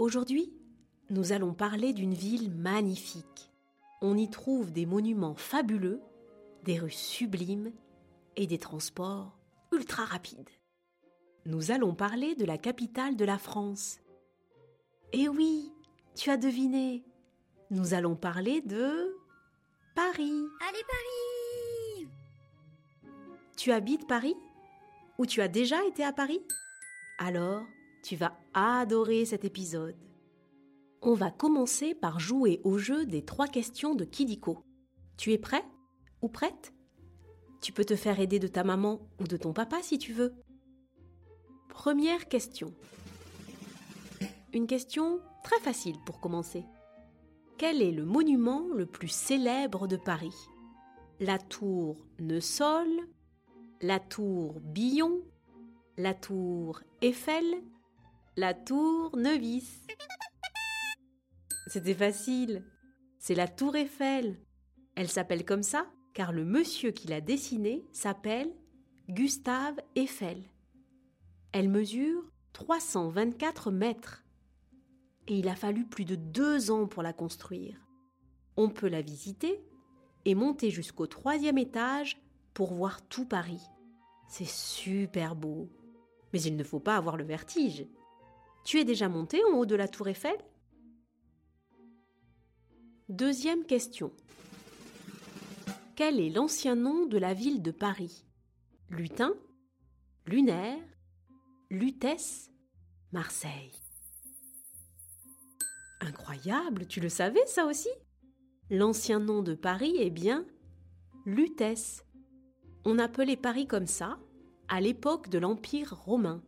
Aujourd'hui, nous allons parler d'une ville magnifique. On y trouve des monuments fabuleux, des rues sublimes et des transports ultra rapides. Nous allons parler de la capitale de la France. Eh oui, tu as deviné. Nous allons parler de Paris. Allez Paris Tu habites Paris? Ou tu as déjà été à Paris? Alors, tu vas adorer cet épisode. On va commencer par jouer au jeu des trois questions de Kidiko. Tu es prêt ou prête? Tu peux te faire aider de ta maman ou de ton papa si tu veux. Première question. Une question très facile pour commencer. Quel est le monument le plus célèbre de Paris? La tour Neusol La tour Billon La tour Eiffel La tour Nevis C'était facile. C'est la tour Eiffel. Elle s'appelle comme ça car le monsieur qui l'a dessinée s'appelle Gustave Eiffel. Elle mesure 324 mètres. Et il a fallu plus de deux ans pour la construire. On peut la visiter et monter jusqu'au troisième étage pour voir tout Paris. C'est super beau. Mais il ne faut pas avoir le vertige. Tu es déjà monté en haut de la tour Eiffel? Deuxième question. Quel est l'ancien nom de la ville de Paris? Lutin Lunaire Lutèce, Marseille. Incroyable, tu le savais ça aussi? L'ancien nom de Paris est bien Lutèce. On appelait Paris comme ça à l'époque de l'Empire romain.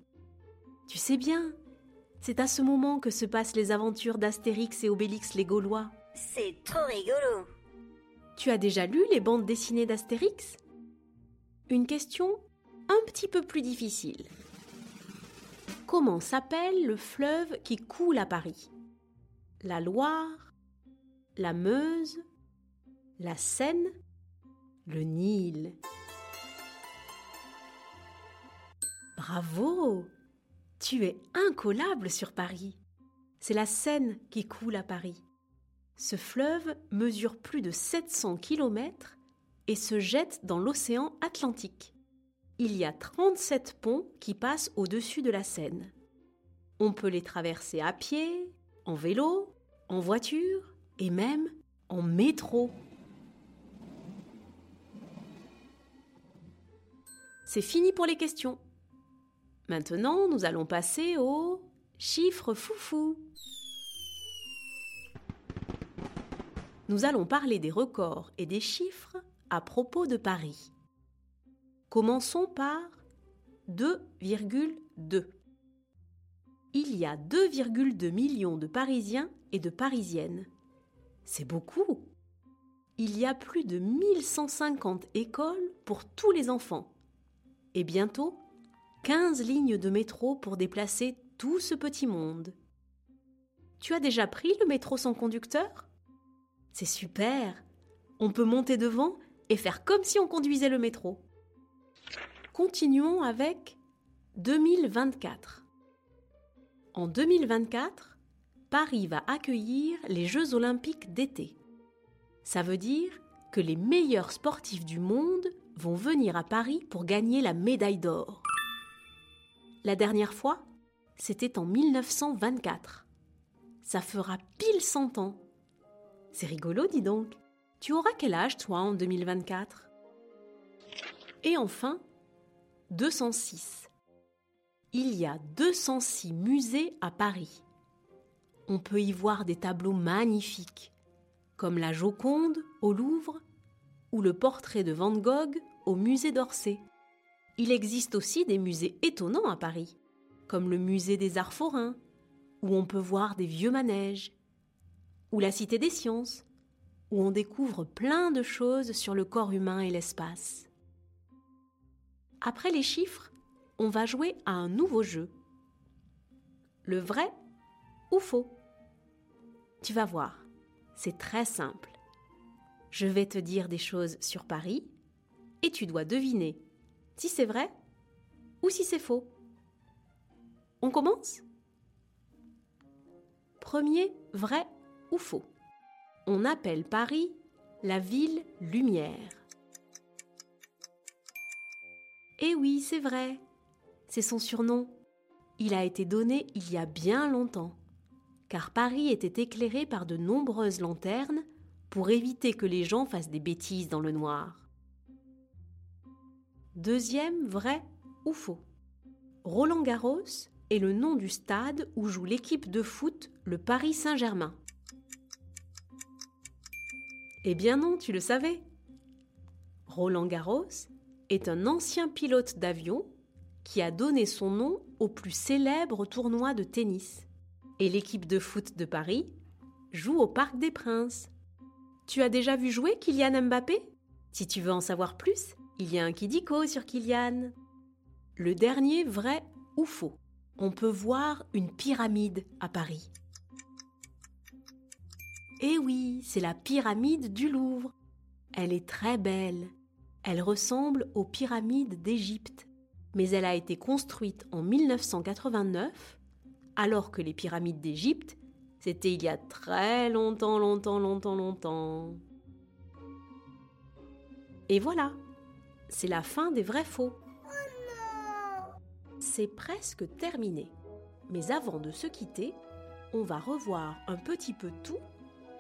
Tu sais bien, c'est à ce moment que se passent les aventures d'Astérix et Obélix les Gaulois. C'est trop rigolo. Tu as déjà lu les bandes dessinées d'Astérix? Une question un petit peu plus difficile. Comment s'appelle le fleuve qui coule à Paris? La Loire La Meuse La Seine Le Nil. Bravo Tu es incollable sur Paris. C'est la Seine qui coule à Paris. Ce fleuve mesure plus de 700 km et se jette dans l'océan Atlantique il y a 37 ponts qui passent au-dessus de la Seine. On peut les traverser à pied, en vélo, en voiture et même en métro. C'est fini pour les questions. Maintenant, nous allons passer aux chiffres foufou. Nous allons parler des records et des chiffres à propos de Paris. Commençons par 2,2. Il y a 2,2 millions de Parisiens et de Parisiennes. C'est beaucoup. Il y a plus de 1150 écoles pour tous les enfants. Et bientôt, 15 lignes de métro pour déplacer tout ce petit monde. Tu as déjà pris le métro sans conducteur? C'est super. On peut monter devant et faire comme si on conduisait le métro. Continuons avec 2024. En 2024, Paris va accueillir les Jeux olympiques d'été. Ça veut dire que les meilleurs sportifs du monde vont venir à Paris pour gagner la médaille d'or. La dernière fois, c'était en 1924. Ça fera pile 100 ans. C'est rigolo, dis donc. Tu auras quel âge, toi, en 2024 Et enfin, 206. Il y a 206 musées à Paris. On peut y voir des tableaux magnifiques, comme la Joconde au Louvre ou le portrait de Van Gogh au musée d'Orsay. Il existe aussi des musées étonnants à Paris, comme le musée des Arts forains où on peut voir des vieux manèges, ou la Cité des sciences, où on découvre plein de choses sur le corps humain et l'espace. Après les chiffres, on va jouer à un nouveau jeu. Le vrai ou faux? Tu vas voir, c'est très simple. Je vais te dire des choses sur Paris et tu dois deviner si c'est vrai ou si c'est faux. On commence? Premier, vrai ou faux On appelle Paris la ville lumière. Eh oui, c'est vrai. C'est son surnom. Il a été donné il y a bien longtemps, car Paris était éclairé par de nombreuses lanternes pour éviter que les gens fassent des bêtises dans le noir. Deuxième, vrai ou faux Roland Garros est le nom du stade où joue l'équipe de foot le Paris Saint-Germain. Eh bien non, tu le savais. Roland Garros est un ancien pilote d'avion qui a donné son nom au plus célèbre tournoi de tennis. Et l'équipe de foot de Paris joue au Parc des Princes. Tu as déjà vu jouer Kylian Mbappé? Si tu veux en savoir plus, il y a un Kidiko sur Kylian. Le dernier vrai ou faux On peut voir une pyramide à Paris. Eh oui, c'est la pyramide du Louvre. Elle est très belle. Elle ressemble aux pyramides d'Égypte, mais elle a été construite en 1989, alors que les pyramides d'Égypte, c'était il y a très longtemps, longtemps, longtemps, longtemps. Et voilà, c'est la fin des vrais faux. C'est presque terminé. Mais avant de se quitter, on va revoir un petit peu tout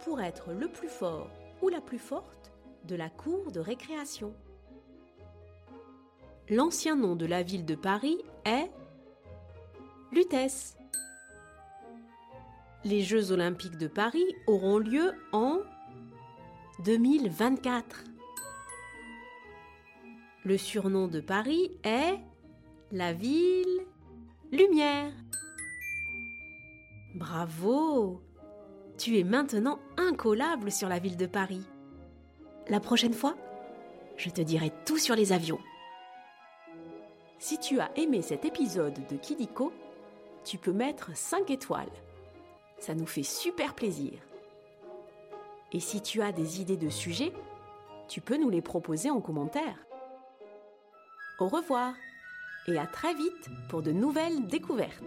pour être le plus fort ou la plus forte de la cour de récréation. L'ancien nom de la ville de Paris est Lutèce. Les Jeux olympiques de Paris auront lieu en 2024. Le surnom de Paris est la ville lumière. Bravo Tu es maintenant incollable sur la ville de Paris. La prochaine fois, je te dirai tout sur les avions. Si tu as aimé cet épisode de Kidiko, tu peux mettre 5 étoiles. Ça nous fait super plaisir. Et si tu as des idées de sujets, tu peux nous les proposer en commentaire. Au revoir et à très vite pour de nouvelles découvertes.